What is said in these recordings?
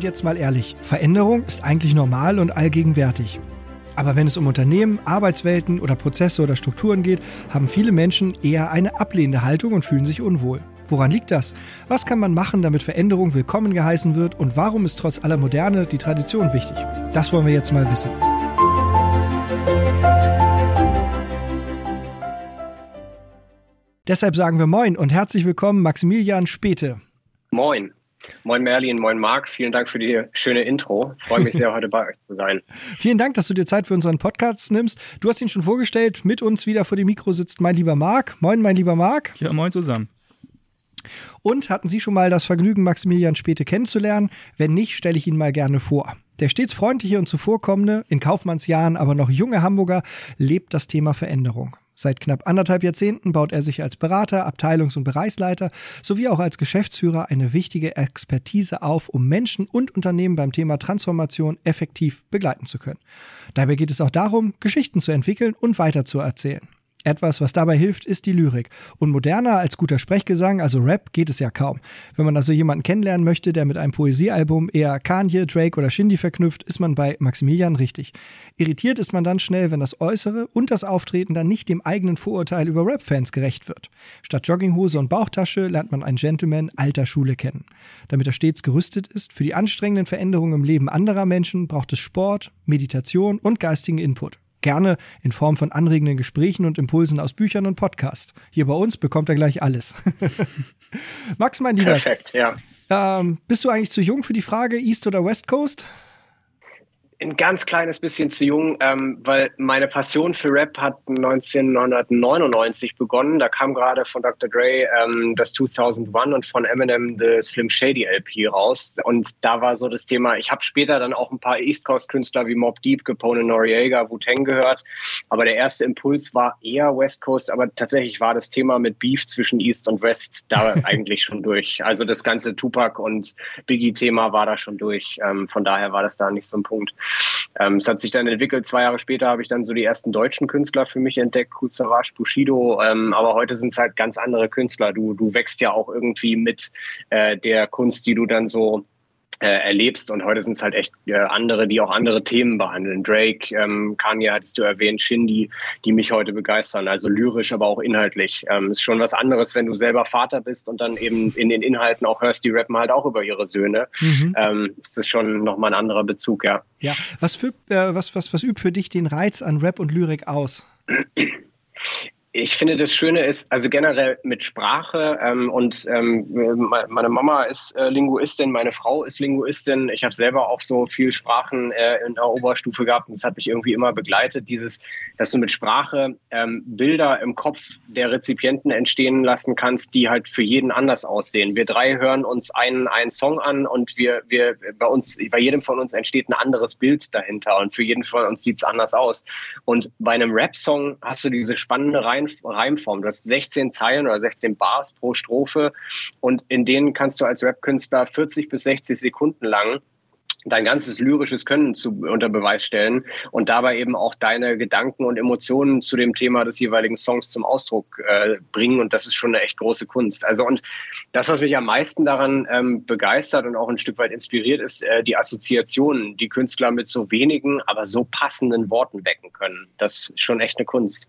Und jetzt mal ehrlich, Veränderung ist eigentlich normal und allgegenwärtig. Aber wenn es um Unternehmen, Arbeitswelten oder Prozesse oder Strukturen geht, haben viele Menschen eher eine ablehnende Haltung und fühlen sich unwohl. Woran liegt das? Was kann man machen, damit Veränderung willkommen geheißen wird? Und warum ist trotz aller Moderne die Tradition wichtig? Das wollen wir jetzt mal wissen. Deshalb sagen wir Moin und herzlich willkommen Maximilian Späte. Moin. Moin Merlin, moin Marc, vielen Dank für die schöne Intro. Ich freue mich sehr, heute bei euch zu sein. Vielen Dank, dass du dir Zeit für unseren Podcast nimmst. Du hast ihn schon vorgestellt, mit uns wieder vor dem Mikro sitzt mein lieber Marc. Moin, mein lieber Marc. Ja, moin zusammen. Und hatten Sie schon mal das Vergnügen, Maximilian Späte kennenzulernen? Wenn nicht, stelle ich ihn mal gerne vor. Der stets freundliche und zuvorkommende, in Kaufmannsjahren aber noch junge Hamburger lebt das Thema Veränderung. Seit knapp anderthalb Jahrzehnten baut er sich als Berater, Abteilungs- und Bereichsleiter sowie auch als Geschäftsführer eine wichtige Expertise auf, um Menschen und Unternehmen beim Thema Transformation effektiv begleiten zu können. Dabei geht es auch darum, Geschichten zu entwickeln und weiterzuerzählen. Etwas, was dabei hilft, ist die Lyrik. Und moderner als guter Sprechgesang, also Rap, geht es ja kaum. Wenn man also jemanden kennenlernen möchte, der mit einem Poesiealbum eher Kanye, Drake oder Shindy verknüpft, ist man bei Maximilian richtig. Irritiert ist man dann schnell, wenn das Äußere und das Auftreten dann nicht dem eigenen Vorurteil über Rap-Fans gerecht wird. Statt Jogginghose und Bauchtasche lernt man einen Gentleman alter Schule kennen. Damit er stets gerüstet ist für die anstrengenden Veränderungen im Leben anderer Menschen, braucht es Sport, Meditation und geistigen Input. Gerne in Form von anregenden Gesprächen und Impulsen aus Büchern und Podcasts. Hier bei uns bekommt er gleich alles. Max, mein Lieber. Perfekt, ja. Ähm, bist du eigentlich zu jung für die Frage East oder West Coast? Ein ganz kleines bisschen zu jung, ähm, weil meine Passion für Rap hat 1999 begonnen. Da kam gerade von Dr. Dre ähm, das 2001 und von Eminem The Slim Shady LP raus. Und da war so das Thema, ich habe später dann auch ein paar East Coast Künstler wie Mob Deep, Capone Noriega, Wu-Tang gehört. Aber der erste Impuls war eher West Coast. Aber tatsächlich war das Thema mit Beef zwischen East und West da eigentlich schon durch. Also das ganze Tupac und Biggie-Thema war da schon durch. Ähm, von daher war das da nicht so ein Punkt. Ähm, es hat sich dann entwickelt, zwei Jahre später habe ich dann so die ersten deutschen Künstler für mich entdeckt, Kuzarash, Bushido, ähm, aber heute sind es halt ganz andere Künstler. Du, du wächst ja auch irgendwie mit äh, der Kunst, die du dann so äh, erlebst. Und heute sind es halt echt äh, andere, die auch andere Themen behandeln. Drake, ähm, Kanye hattest du erwähnt, Shindy, die mich heute begeistern. Also lyrisch, aber auch inhaltlich. Ähm, ist schon was anderes, wenn du selber Vater bist und dann eben in den Inhalten auch hörst, die rappen halt auch über ihre Söhne. Mhm. Ähm, ist das schon nochmal ein anderer Bezug, ja. Ja, was, für, äh, was, was, was übt für dich den Reiz an Rap und Lyrik aus? ich finde, das Schöne ist, also generell mit Sprache ähm, und ähm, meine Mama ist äh, Linguistin, meine Frau ist Linguistin. Ich habe selber auch so viel Sprachen äh, in der Oberstufe gehabt und das hat mich irgendwie immer begleitet, dieses, dass du mit Sprache ähm, Bilder im Kopf der Rezipienten entstehen lassen kannst, die halt für jeden anders aussehen. Wir drei hören uns einen, einen Song an und wir, wir bei uns, bei jedem von uns entsteht ein anderes Bild dahinter und für jeden von uns sieht's anders aus. Und bei einem Rap-Song hast du diese spannende Reihe Reimform. Du hast 16 Zeilen oder 16 Bars pro Strophe und in denen kannst du als Rap-Künstler 40 bis 60 Sekunden lang dein ganzes lyrisches Können zu, unter Beweis stellen und dabei eben auch deine Gedanken und Emotionen zu dem Thema des jeweiligen Songs zum Ausdruck äh, bringen. Und das ist schon eine echt große Kunst. Also und das, was mich am meisten daran ähm, begeistert und auch ein Stück weit inspiriert, ist äh, die Assoziationen, die Künstler mit so wenigen, aber so passenden Worten wecken können. Das ist schon echt eine Kunst.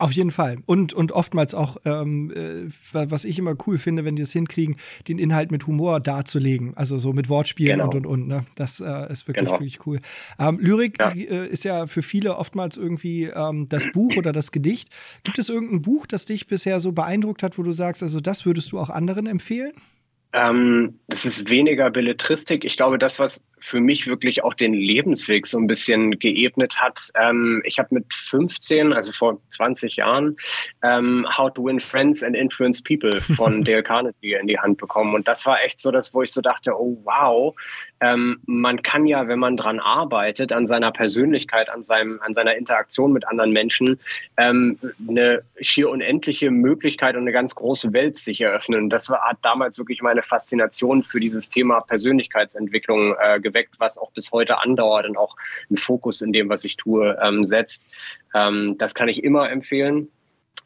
Auf jeden Fall. Und, und oftmals auch, ähm, äh, was ich immer cool finde, wenn die es hinkriegen, den Inhalt mit Humor darzulegen. Also so mit Wortspielen genau. und und und. Ne? Das äh, ist wirklich, genau. wirklich cool. Ähm, Lyrik ja. äh, ist ja für viele oftmals irgendwie ähm, das Buch oder das Gedicht. Gibt es irgendein Buch, das dich bisher so beeindruckt hat, wo du sagst, also das würdest du auch anderen empfehlen? Ähm, das ist weniger Belletristik. Ich glaube, das, was für mich wirklich auch den Lebensweg so ein bisschen geebnet hat. Ähm, ich habe mit 15, also vor 20 Jahren, ähm, How to Win Friends and Influence People von Dale Carnegie in die Hand bekommen. Und das war echt so das, wo ich so dachte, oh wow, ähm, man kann ja, wenn man dran arbeitet, an seiner Persönlichkeit, an, seinem, an seiner Interaktion mit anderen Menschen, ähm, eine schier unendliche Möglichkeit und eine ganz große Welt sich eröffnen. Und das war, hat damals wirklich meine Faszination für dieses Thema Persönlichkeitsentwicklung äh, geweckt, was auch bis heute andauert und auch einen Fokus in dem, was ich tue, ähm, setzt. Ähm, das kann ich immer empfehlen.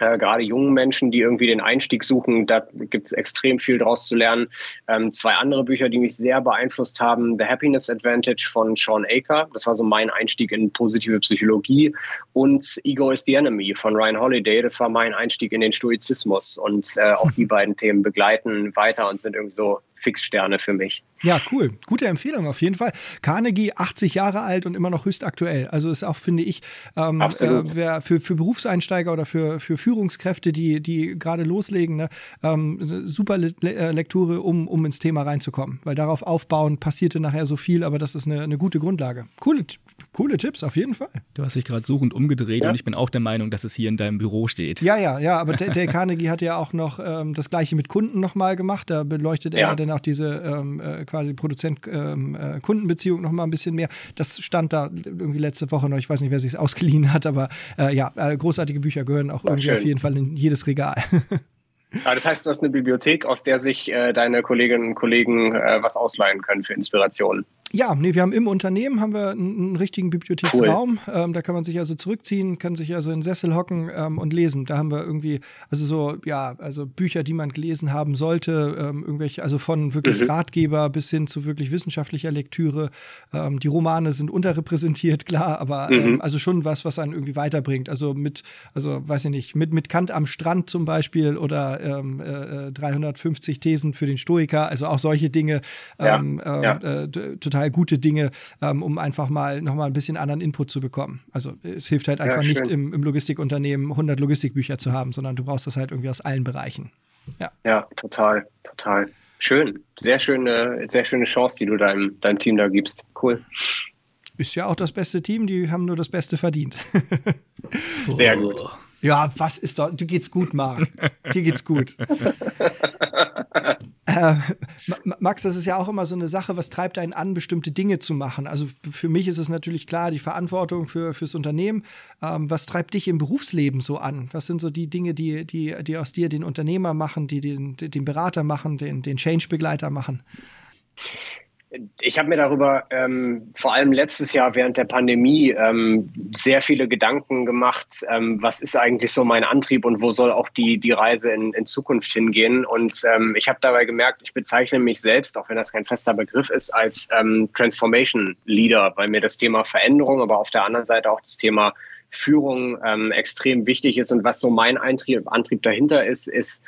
äh, gerade jungen Menschen, die irgendwie den Einstieg suchen. Da gibt es extrem viel draus zu lernen. Ähm, zwei andere Bücher, die mich sehr beeinflusst haben: The Happiness Advantage von Sean Aker. Das war so mein Einstieg in positive Psychologie. Und Ego is the Enemy von Ryan Holiday. Das war mein Einstieg in den Stoizismus. Und äh, auch die beiden Themen begleiten weiter und sind irgendwie so Fixsterne für mich. Ja, cool. Gute Empfehlung auf jeden Fall. Carnegie, 80 Jahre alt und immer noch höchst aktuell. Also ist auch, finde ich, ähm, äh, für, für Berufseinsteiger oder für, für Führungskräfte, die, die gerade loslegen, ne, ähm, super Le äh, Lektüre, um, um ins Thema reinzukommen. Weil darauf aufbauen passierte nachher so viel, aber das ist eine, eine gute Grundlage. Coole, coole Tipps, auf jeden Fall. Du hast dich gerade suchend umgedreht ja. und ich bin auch der Meinung, dass es hier in deinem Büro steht. Ja, ja, ja, aber Dale Carnegie hat ja auch noch ähm, das gleiche mit Kunden nochmal gemacht. Da beleuchtet ja. er dann auch diese ähm, äh, quasi Produzent-Kundenbeziehung ähm, äh, noch mal ein bisschen mehr. Das stand da irgendwie letzte Woche noch. Ich weiß nicht, wer sich es ausgeliehen hat, aber äh, ja, äh, großartige Bücher gehören auch irgendwie schön. auf jeden Fall in jedes Regal. Ah, das heißt, du hast eine Bibliothek, aus der sich äh, deine Kolleginnen und Kollegen äh, was ausleihen können für Inspirationen. Ja, nee, wir haben im Unternehmen haben wir einen, einen richtigen Bibliotheksraum. Cool. Ähm, da kann man sich also zurückziehen, kann sich also in Sessel hocken ähm, und lesen. Da haben wir irgendwie, also so, ja, also Bücher, die man gelesen haben sollte, ähm, irgendwelche, also von wirklich mhm. Ratgeber bis hin zu wirklich wissenschaftlicher Lektüre. Ähm, die Romane sind unterrepräsentiert, klar, aber ähm, mhm. also schon was, was einen irgendwie weiterbringt. Also mit, also weiß ich nicht, mit, mit Kant am Strand zum Beispiel oder ähm, äh, 350 Thesen für den Stoiker, also auch solche Dinge. Ja. Ja. Äh, total total gute Dinge, ähm, um einfach mal nochmal ein bisschen anderen Input zu bekommen. Also es hilft halt einfach ja, nicht im, im, Logistikunternehmen 100 Logistikbücher zu haben, sondern du brauchst das halt irgendwie aus allen Bereichen. Ja, ja total, total. Schön. Sehr schöne, sehr schöne Chance, die du deinem, deinem Team da gibst. Cool. Ist ja auch das beste Team, die haben nur das Beste verdient. Sehr gut. Ja, was ist doch, du geht's gut, Marc. Dir geht's gut. Äh, Max, das ist ja auch immer so eine Sache, was treibt einen an, bestimmte Dinge zu machen? Also für mich ist es natürlich klar, die Verantwortung für, fürs Unternehmen. Ähm, was treibt dich im Berufsleben so an? Was sind so die Dinge, die, die, die aus dir den Unternehmer machen, die den, den Berater machen, den, den Change-Begleiter machen? Ich habe mir darüber ähm, vor allem letztes Jahr während der Pandemie ähm, sehr viele Gedanken gemacht, ähm, was ist eigentlich so mein Antrieb und wo soll auch die, die Reise in, in Zukunft hingehen. Und ähm, ich habe dabei gemerkt, ich bezeichne mich selbst, auch wenn das kein fester Begriff ist, als ähm, Transformation Leader, weil mir das Thema Veränderung, aber auf der anderen Seite auch das Thema Führung ähm, extrem wichtig ist. Und was so mein Antrieb, Antrieb dahinter ist, ist,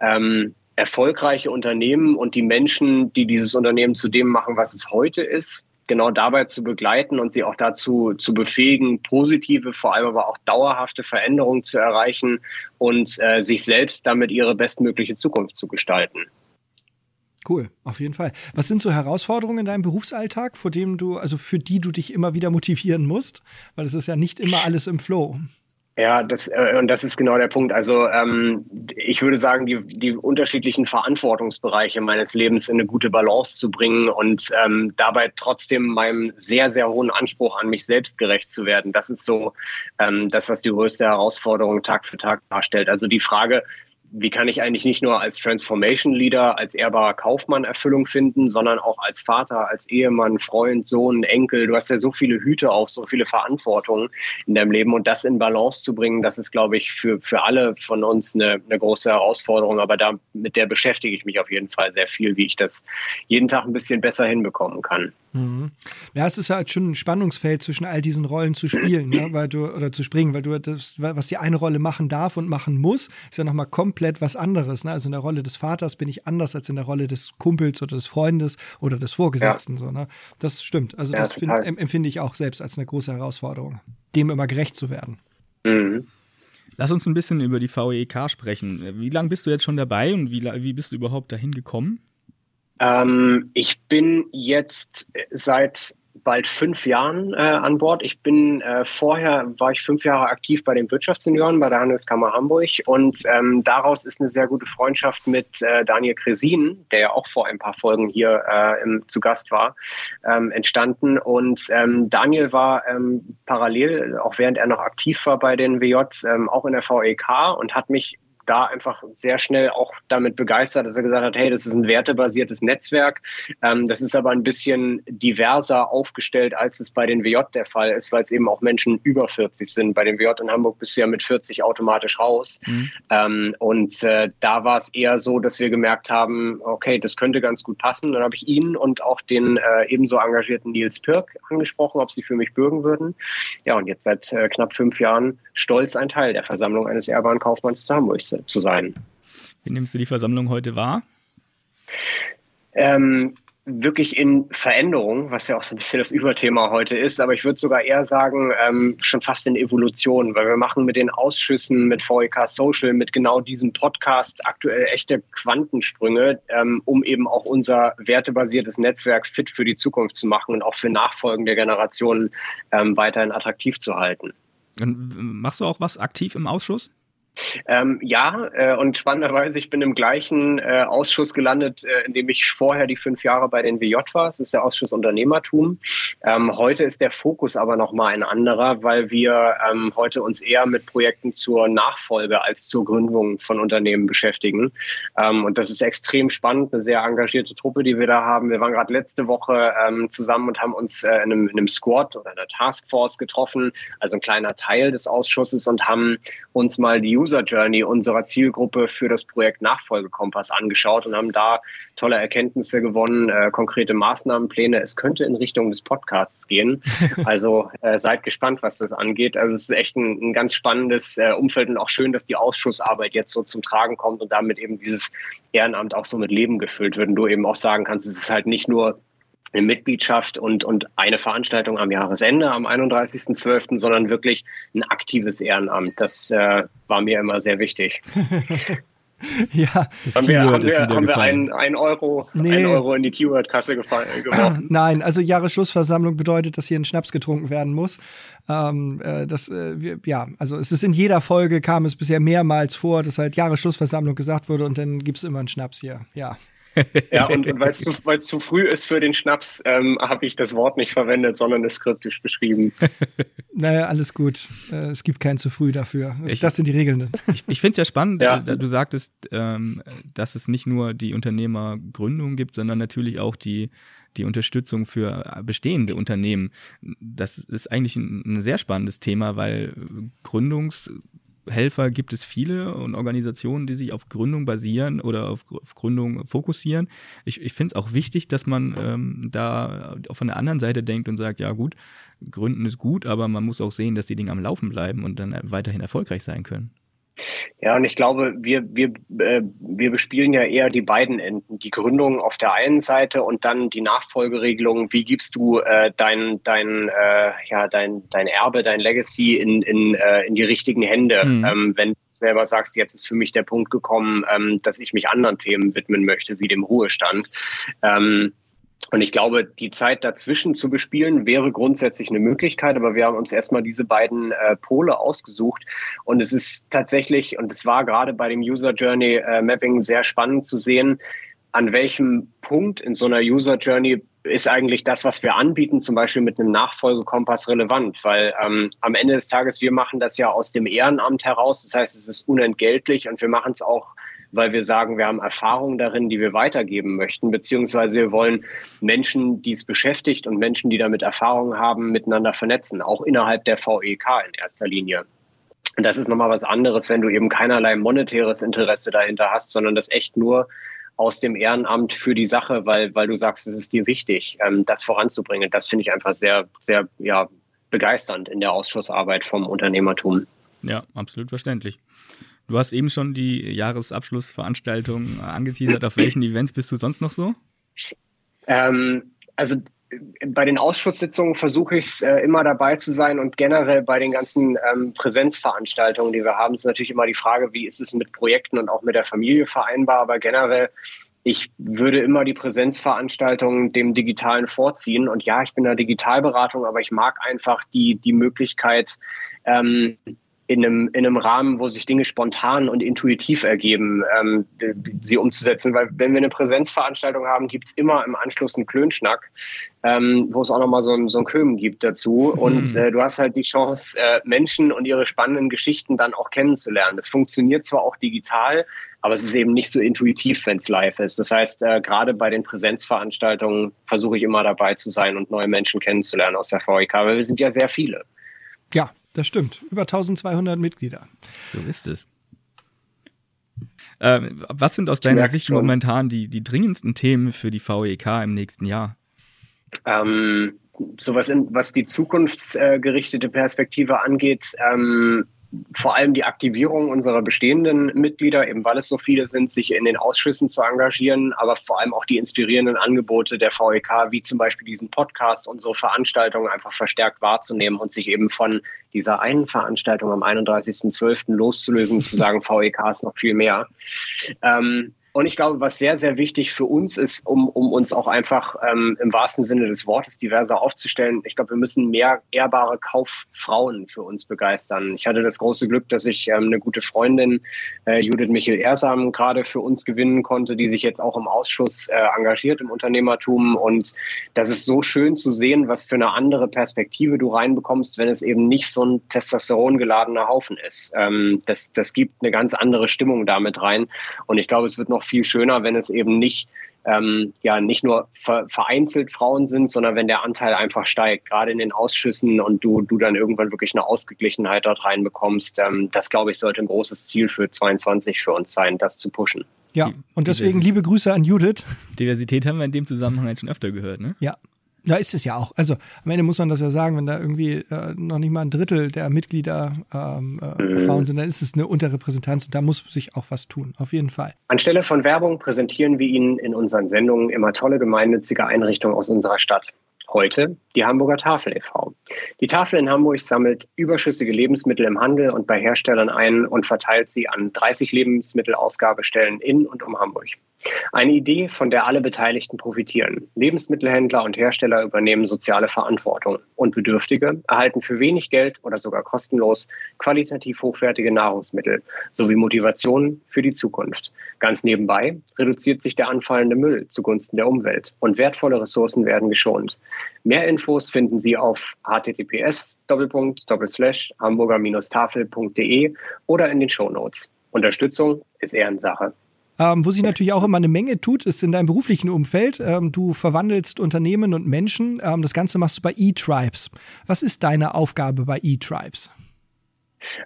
ähm, erfolgreiche Unternehmen und die Menschen, die dieses Unternehmen zu dem machen, was es heute ist, genau dabei zu begleiten und sie auch dazu zu befähigen, positive, vor allem aber auch dauerhafte Veränderungen zu erreichen und äh, sich selbst damit ihre bestmögliche Zukunft zu gestalten. Cool, auf jeden Fall. Was sind so Herausforderungen in deinem Berufsalltag, vor dem du, also für die du dich immer wieder motivieren musst? Weil es ist ja nicht immer alles im Flow. Ja, das, äh, und das ist genau der Punkt. Also ähm, ich würde sagen, die, die unterschiedlichen Verantwortungsbereiche meines Lebens in eine gute Balance zu bringen und ähm, dabei trotzdem meinem sehr, sehr hohen Anspruch an mich selbst gerecht zu werden. Das ist so ähm, das, was die größte Herausforderung Tag für Tag darstellt. Also die Frage, wie kann ich eigentlich nicht nur als Transformation Leader, als ehrbarer Kaufmann Erfüllung finden, sondern auch als Vater, als Ehemann, Freund, Sohn, Enkel. Du hast ja so viele Hüte auf, so viele Verantwortungen in deinem Leben und das in Balance zu bringen, das ist, glaube ich, für, für alle von uns eine, eine große Herausforderung. Aber da, mit der beschäftige ich mich auf jeden Fall sehr viel, wie ich das jeden Tag ein bisschen besser hinbekommen kann. Mhm. Ja, es ist halt schon ein Spannungsfeld zwischen all diesen Rollen zu spielen, ne? weil du oder zu springen, weil du das, was die eine Rolle machen darf und machen muss, ist ja nochmal komplett was anderes. Ne? Also in der Rolle des Vaters bin ich anders als in der Rolle des Kumpels oder des Freundes oder des Vorgesetzten. Ja. So, ne? Das stimmt. Also ja, das find, empfinde ich auch selbst als eine große Herausforderung, dem immer gerecht zu werden. Mhm. Lass uns ein bisschen über die VEK sprechen. Wie lange bist du jetzt schon dabei und wie, wie bist du überhaupt dahin gekommen? Ähm, ich bin jetzt seit bald fünf Jahren äh, an Bord. Ich bin äh, vorher war ich fünf Jahre aktiv bei den Wirtschaftssenioren bei der Handelskammer Hamburg und ähm, daraus ist eine sehr gute Freundschaft mit äh, Daniel Kresin, der ja auch vor ein paar Folgen hier äh, im, zu Gast war, ähm, entstanden. Und ähm, Daniel war ähm, parallel, auch während er noch aktiv war bei den WJ, ähm, auch in der VEK und hat mich da einfach sehr schnell auch damit begeistert, dass er gesagt hat, hey, das ist ein wertebasiertes Netzwerk. Ähm, das ist aber ein bisschen diverser aufgestellt, als es bei den WJ der Fall ist, weil es eben auch Menschen über 40 sind. Bei den WJ in Hamburg bist du ja mit 40 automatisch raus. Mhm. Ähm, und äh, da war es eher so, dass wir gemerkt haben, okay, das könnte ganz gut passen. Dann habe ich ihn und auch den äh, ebenso engagierten Nils Pirk angesprochen, ob sie für mich bürgen würden. Ja, und jetzt seit äh, knapp fünf Jahren stolz ein Teil der Versammlung eines Ehrbahnkaufmanns zu Hamburg zu sein. Wie nimmst du die Versammlung heute wahr? Ähm, wirklich in Veränderung, was ja auch so ein bisschen das Überthema heute ist. Aber ich würde sogar eher sagen, ähm, schon fast in Evolution, weil wir machen mit den Ausschüssen, mit VEK Social, mit genau diesem Podcast aktuell echte Quantensprünge, ähm, um eben auch unser wertebasiertes Netzwerk fit für die Zukunft zu machen und auch für nachfolgende Generationen ähm, weiterhin attraktiv zu halten. Und machst du auch was aktiv im Ausschuss? Ähm, ja, äh, und spannenderweise, ich bin im gleichen äh, Ausschuss gelandet, äh, in dem ich vorher die fünf Jahre bei den WJ war. Das ist der Ausschuss Unternehmertum. Ähm, heute ist der Fokus aber nochmal ein anderer, weil wir ähm, heute uns eher mit Projekten zur Nachfolge als zur Gründung von Unternehmen beschäftigen. Ähm, und das ist extrem spannend, eine sehr engagierte Truppe, die wir da haben. Wir waren gerade letzte Woche ähm, zusammen und haben uns äh, in, einem, in einem Squad oder einer Taskforce getroffen, also ein kleiner Teil des Ausschusses und haben uns mal die User Journey unserer Zielgruppe für das Projekt Nachfolgekompass angeschaut und haben da tolle Erkenntnisse gewonnen, äh, konkrete Maßnahmenpläne. Es könnte in Richtung des Podcasts gehen. Also äh, seid gespannt, was das angeht. Also es ist echt ein, ein ganz spannendes äh, Umfeld und auch schön, dass die Ausschussarbeit jetzt so zum Tragen kommt und damit eben dieses Ehrenamt auch so mit Leben gefüllt wird und du eben auch sagen kannst, es ist halt nicht nur eine Mitgliedschaft und, und eine Veranstaltung am Jahresende, am 31.12., sondern wirklich ein aktives Ehrenamt. Das äh, war mir immer sehr wichtig. Ja, das haben wir, haben wir, haben wir ein, ein, Euro, nee. ein Euro in die Keyword-Kasse geworfen. Nein, also Jahresschlussversammlung bedeutet, dass hier ein Schnaps getrunken werden muss. Ähm, äh, das, äh, wir, ja, also es ist in jeder Folge kam es bisher mehrmals vor, dass halt Jahresschlussversammlung gesagt wurde und dann gibt es immer einen Schnaps hier. Ja ja, und, und weil es zu, zu früh ist für den Schnaps, ähm, habe ich das Wort nicht verwendet, sondern es skriptisch beschrieben. naja, alles gut. Äh, es gibt kein zu früh dafür. Das, ich, das sind die Regeln. Ich, ich finde es ja spannend, ja. Du, du sagtest, ähm, dass es nicht nur die Unternehmergründung gibt, sondern natürlich auch die die Unterstützung für bestehende Unternehmen. Das ist eigentlich ein, ein sehr spannendes Thema, weil Gründungs Helfer gibt es viele und Organisationen, die sich auf Gründung basieren oder auf, auf Gründung fokussieren. Ich, ich finde es auch wichtig, dass man ähm, da von der anderen Seite denkt und sagt, ja gut, Gründen ist gut, aber man muss auch sehen, dass die Dinge am Laufen bleiben und dann weiterhin erfolgreich sein können. Ja, und ich glaube, wir, wir, äh, wir bespielen ja eher die beiden Enden. Die Gründung auf der einen Seite und dann die Nachfolgeregelung. Wie gibst du äh, dein, dein, äh, ja, dein, dein Erbe, dein Legacy in, in, äh, in die richtigen Hände? Mhm. Ähm, wenn du selber sagst, jetzt ist für mich der Punkt gekommen, ähm, dass ich mich anderen Themen widmen möchte, wie dem Ruhestand. Ähm, und ich glaube, die Zeit dazwischen zu bespielen wäre grundsätzlich eine Möglichkeit, aber wir haben uns erstmal diese beiden äh, Pole ausgesucht. Und es ist tatsächlich, und es war gerade bei dem User Journey äh, Mapping sehr spannend zu sehen, an welchem Punkt in so einer User Journey ist eigentlich das, was wir anbieten, zum Beispiel mit einem Nachfolgekompass relevant, weil ähm, am Ende des Tages, wir machen das ja aus dem Ehrenamt heraus. Das heißt, es ist unentgeltlich und wir machen es auch weil wir sagen, wir haben Erfahrungen darin, die wir weitergeben möchten, beziehungsweise wir wollen Menschen, die es beschäftigt und Menschen, die damit Erfahrungen haben, miteinander vernetzen, auch innerhalb der VEK in erster Linie. Und das ist nochmal was anderes, wenn du eben keinerlei monetäres Interesse dahinter hast, sondern das echt nur aus dem Ehrenamt für die Sache, weil, weil du sagst, es ist dir wichtig, ähm, das voranzubringen. Das finde ich einfach sehr, sehr ja, begeisternd in der Ausschussarbeit vom Unternehmertum. Ja, absolut verständlich. Du hast eben schon die Jahresabschlussveranstaltung angeteasert. Auf welchen Events bist du sonst noch so? Ähm, also bei den Ausschusssitzungen versuche ich es äh, immer dabei zu sein und generell bei den ganzen ähm, Präsenzveranstaltungen, die wir haben, ist natürlich immer die Frage, wie ist es mit Projekten und auch mit der Familie vereinbar. Aber generell, ich würde immer die Präsenzveranstaltungen dem Digitalen vorziehen. Und ja, ich bin in der Digitalberatung, aber ich mag einfach die, die Möglichkeit, ähm, in einem, in einem Rahmen, wo sich Dinge spontan und intuitiv ergeben, ähm, sie umzusetzen. Weil wenn wir eine Präsenzveranstaltung haben, gibt es immer im Anschluss einen Klönschnack, ähm, wo es auch nochmal so, ein, so ein Kömen gibt dazu. Und mhm. äh, du hast halt die Chance, äh, Menschen und ihre spannenden Geschichten dann auch kennenzulernen. Das funktioniert zwar auch digital, aber es ist eben nicht so intuitiv, wenn es live ist. Das heißt, äh, gerade bei den Präsenzveranstaltungen versuche ich immer dabei zu sein und neue Menschen kennenzulernen aus der VEK, weil wir sind ja sehr viele. Ja, das stimmt. Über 1200 Mitglieder. So ist es. Ähm, was sind aus deiner Sicht schon. momentan die, die dringendsten Themen für die VEK im nächsten Jahr? Ähm, sowas, in, was die zukunftsgerichtete Perspektive angeht, ähm, vor allem die Aktivierung unserer bestehenden Mitglieder, eben weil es so viele sind, sich in den Ausschüssen zu engagieren, aber vor allem auch die inspirierenden Angebote der VEK, wie zum Beispiel diesen Podcast, unsere Veranstaltungen einfach verstärkt wahrzunehmen und sich eben von dieser einen Veranstaltung am 31.12. loszulösen, zu sagen, VEK ist noch viel mehr. Ähm, und ich glaube, was sehr, sehr wichtig für uns ist, um, um uns auch einfach ähm, im wahrsten Sinne des Wortes diverser aufzustellen, ich glaube, wir müssen mehr ehrbare Kauffrauen für uns begeistern. Ich hatte das große Glück, dass ich ähm, eine gute Freundin, äh, Judith Michel-Ersam, gerade für uns gewinnen konnte, die sich jetzt auch im Ausschuss äh, engagiert im Unternehmertum. Und das ist so schön zu sehen, was für eine andere Perspektive du reinbekommst, wenn es eben nicht so ein Testosteron geladener Haufen ist. Ähm, das, das gibt eine ganz andere Stimmung damit rein. Und ich glaube, es wird noch viel schöner, wenn es eben nicht ähm, ja nicht nur vereinzelt Frauen sind, sondern wenn der Anteil einfach steigt, gerade in den Ausschüssen und du, du dann irgendwann wirklich eine Ausgeglichenheit dort reinbekommst. Ähm, das, glaube ich, sollte ein großes Ziel für 22 für uns sein, das zu pushen. Ja, und deswegen liebe Grüße an Judith. Diversität haben wir in dem Zusammenhang schon öfter gehört, ne? Ja, ja, ist es ja auch. Also am Ende muss man das ja sagen, wenn da irgendwie äh, noch nicht mal ein Drittel der Mitglieder ähm, äh, mhm. Frauen sind, dann ist es eine Unterrepräsentanz und da muss sich auch was tun, auf jeden Fall. Anstelle von Werbung präsentieren wir Ihnen in unseren Sendungen immer tolle gemeinnützige Einrichtungen aus unserer Stadt. Heute die Hamburger Tafel e.V. Die Tafel in Hamburg sammelt überschüssige Lebensmittel im Handel und bei Herstellern ein und verteilt sie an 30 Lebensmittelausgabestellen in und um Hamburg. Eine Idee, von der alle Beteiligten profitieren. Lebensmittelhändler und Hersteller übernehmen soziale Verantwortung und Bedürftige erhalten für wenig Geld oder sogar kostenlos qualitativ hochwertige Nahrungsmittel sowie Motivation für die Zukunft. Ganz nebenbei reduziert sich der anfallende Müll zugunsten der Umwelt und wertvolle Ressourcen werden geschont. Mehr Infos finden Sie auf https hamburger-tafel.de oder in den Shownotes. Unterstützung ist Ehrensache. Ähm, wo sich natürlich auch immer eine Menge tut, ist in deinem beruflichen Umfeld. Ähm, du verwandelst Unternehmen und Menschen. Ähm, das Ganze machst du bei eTribes. Was ist deine Aufgabe bei eTribes?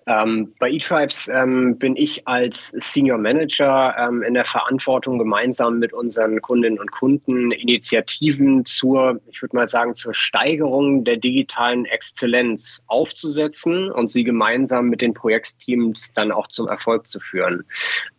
Ähm, bei eTribes ähm, bin ich als Senior Manager ähm, in der Verantwortung, gemeinsam mit unseren Kundinnen und Kunden Initiativen zur, ich würde mal sagen, zur Steigerung der digitalen Exzellenz aufzusetzen und sie gemeinsam mit den Projektteams dann auch zum Erfolg zu führen.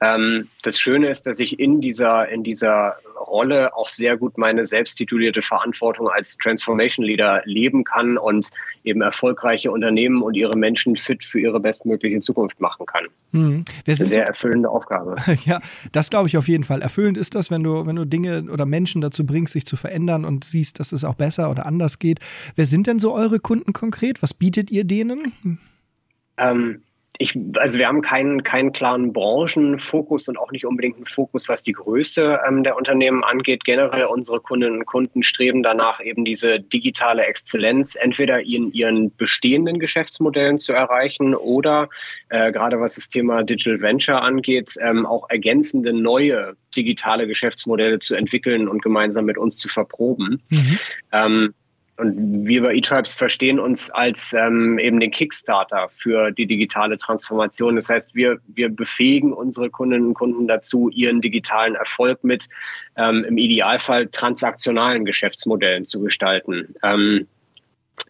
Ähm, das Schöne ist, dass ich in dieser, in dieser Rolle auch sehr gut meine selbsttitulierte Verantwortung als Transformation Leader leben kann und eben erfolgreiche Unternehmen und ihre Menschen fit für ihre bestmögliche Zukunft machen kann. Mhm. Eine sehr erfüllende Aufgabe. Ja, das glaube ich auf jeden Fall. Erfüllend ist das, wenn du, wenn du Dinge oder Menschen dazu bringst, sich zu verändern und siehst, dass es auch besser oder anders geht. Wer sind denn so eure Kunden konkret? Was bietet ihr denen? Ähm, ich, also wir haben keinen, keinen klaren Branchenfokus und auch nicht unbedingt einen Fokus, was die Größe ähm, der Unternehmen angeht. Generell unsere Kundinnen und Kunden streben danach, eben diese digitale Exzellenz entweder in ihren bestehenden Geschäftsmodellen zu erreichen oder äh, gerade was das Thema Digital Venture angeht, ähm, auch ergänzende neue digitale Geschäftsmodelle zu entwickeln und gemeinsam mit uns zu verproben. Mhm. Ähm, und wir bei eTribes verstehen uns als ähm, eben den Kickstarter für die digitale Transformation. Das heißt, wir, wir befähigen unsere Kundinnen und Kunden dazu, ihren digitalen Erfolg mit ähm, im Idealfall transaktionalen Geschäftsmodellen zu gestalten. Ähm,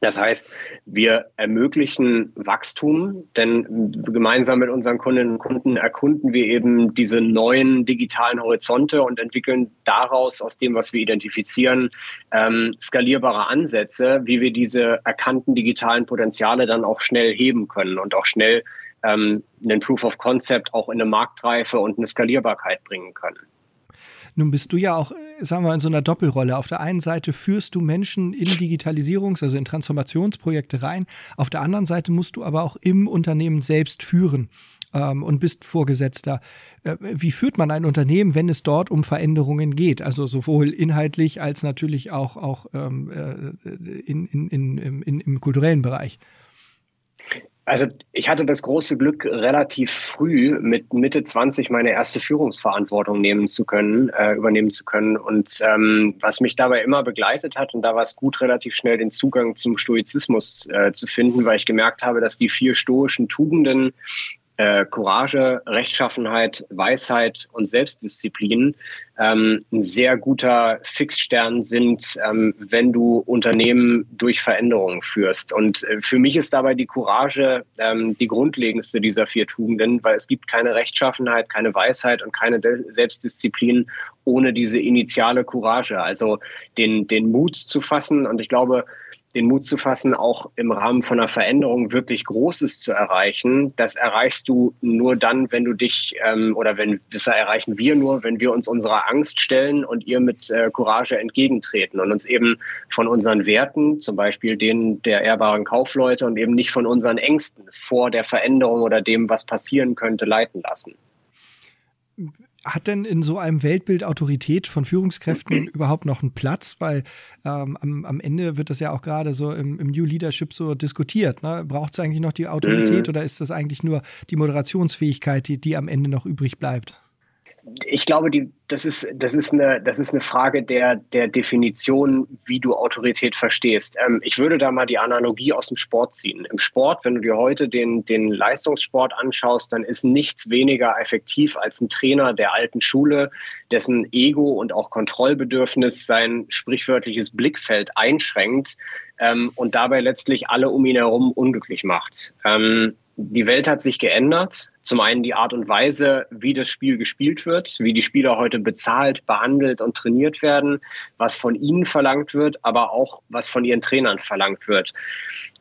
das heißt, wir ermöglichen Wachstum, denn gemeinsam mit unseren Kundinnen und Kunden erkunden wir eben diese neuen digitalen Horizonte und entwickeln daraus, aus dem, was wir identifizieren, ähm, skalierbare Ansätze, wie wir diese erkannten digitalen Potenziale dann auch schnell heben können und auch schnell ähm, einen Proof of Concept auch in eine Marktreife und eine Skalierbarkeit bringen können. Nun bist du ja auch, äh, sagen wir, in so einer Doppelrolle. Auf der einen Seite führst du Menschen in Digitalisierungs-, also in Transformationsprojekte rein. Auf der anderen Seite musst du aber auch im Unternehmen selbst führen ähm, und bist Vorgesetzter. Äh, wie führt man ein Unternehmen, wenn es dort um Veränderungen geht? Also sowohl inhaltlich als natürlich auch, auch ähm, äh, in, in, in, in, im kulturellen Bereich. Also ich hatte das große Glück, relativ früh mit Mitte 20 meine erste Führungsverantwortung nehmen zu können, äh, übernehmen zu können. Und ähm, was mich dabei immer begleitet hat, und da war es gut, relativ schnell den Zugang zum Stoizismus äh, zu finden, weil ich gemerkt habe, dass die vier stoischen Tugenden äh, Courage, Rechtschaffenheit, Weisheit und Selbstdisziplin ähm, ein sehr guter Fixstern sind, ähm, wenn du Unternehmen durch Veränderungen führst. Und äh, für mich ist dabei die Courage ähm, die grundlegendste dieser vier Tugenden, weil es gibt keine Rechtschaffenheit, keine Weisheit und keine De Selbstdisziplin ohne diese initiale Courage, also den, den Mut zu fassen. Und ich glaube, den Mut zu fassen, auch im Rahmen von einer Veränderung wirklich Großes zu erreichen. Das erreichst du nur dann, wenn du dich ähm, oder wenn besser erreichen wir nur, wenn wir uns unserer Angst stellen und ihr mit äh, Courage entgegentreten und uns eben von unseren Werten, zum Beispiel denen der ehrbaren Kaufleute und eben nicht von unseren Ängsten vor der Veränderung oder dem, was passieren könnte, leiten lassen hat denn in so einem Weltbild Autorität von Führungskräften überhaupt noch einen Platz? Weil ähm, am, am, Ende wird das ja auch gerade so im, im, New Leadership so diskutiert. Ne? Braucht es eigentlich noch die Autorität mhm. oder ist das eigentlich nur die Moderationsfähigkeit, die, die am Ende noch übrig bleibt? Ich glaube, die, das, ist, das, ist eine, das ist eine Frage der, der Definition, wie du Autorität verstehst. Ähm, ich würde da mal die Analogie aus dem Sport ziehen. Im Sport, wenn du dir heute den, den Leistungssport anschaust, dann ist nichts weniger effektiv als ein Trainer der alten Schule, dessen Ego und auch Kontrollbedürfnis sein sprichwörtliches Blickfeld einschränkt ähm, und dabei letztlich alle um ihn herum unglücklich macht. Ähm, die Welt hat sich geändert. Zum einen die Art und Weise, wie das Spiel gespielt wird, wie die Spieler heute bezahlt, behandelt und trainiert werden, was von ihnen verlangt wird, aber auch was von ihren Trainern verlangt wird.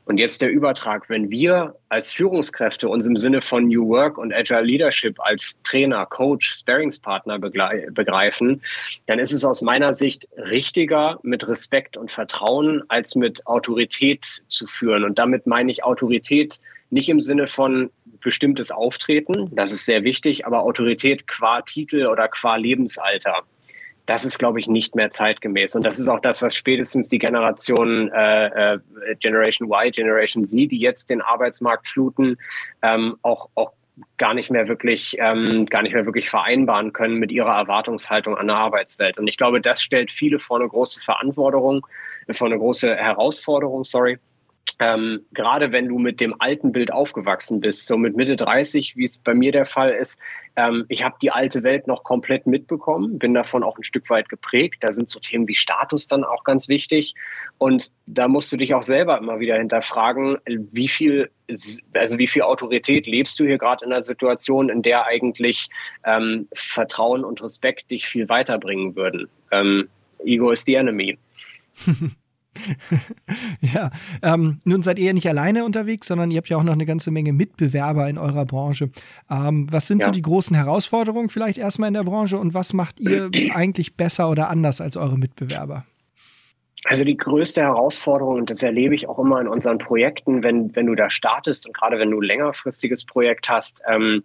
Und jetzt der Übertrag, wenn wir als Führungskräfte uns im Sinne von New Work und Agile Leadership als Trainer, Coach, Sparingspartner begreifen, dann ist es aus meiner Sicht richtiger, mit Respekt und Vertrauen als mit Autorität zu führen. Und damit meine ich Autorität nicht im Sinne von bestimmtes Auftreten, das ist sehr wichtig, aber Autorität qua Titel oder qua Lebensalter. Das ist, glaube ich, nicht mehr zeitgemäß. Und das ist auch das, was spätestens die Generation äh, äh, Generation Y, Generation Z, die jetzt den Arbeitsmarkt fluten, ähm, auch, auch gar nicht mehr wirklich ähm, gar nicht mehr wirklich vereinbaren können mit ihrer Erwartungshaltung an der Arbeitswelt. Und ich glaube, das stellt viele vor eine große Verantwortung, vor eine große Herausforderung, sorry ähm, gerade wenn du mit dem alten Bild aufgewachsen bist, so mit Mitte 30, wie es bei mir der Fall ist, ähm, ich habe die alte Welt noch komplett mitbekommen, bin davon auch ein Stück weit geprägt. Da sind so Themen wie Status dann auch ganz wichtig. Und da musst du dich auch selber immer wieder hinterfragen, wie viel, also wie viel Autorität lebst du hier gerade in einer Situation, in der eigentlich ähm, Vertrauen und Respekt dich viel weiterbringen würden. Ego is the enemy. ja, ähm, nun seid ihr ja nicht alleine unterwegs, sondern ihr habt ja auch noch eine ganze Menge Mitbewerber in eurer Branche. Ähm, was sind ja. so die großen Herausforderungen vielleicht erstmal in der Branche und was macht ihr eigentlich besser oder anders als eure Mitbewerber? Also die größte Herausforderung, und das erlebe ich auch immer in unseren Projekten, wenn, wenn du da startest und gerade wenn du ein längerfristiges Projekt hast, ähm,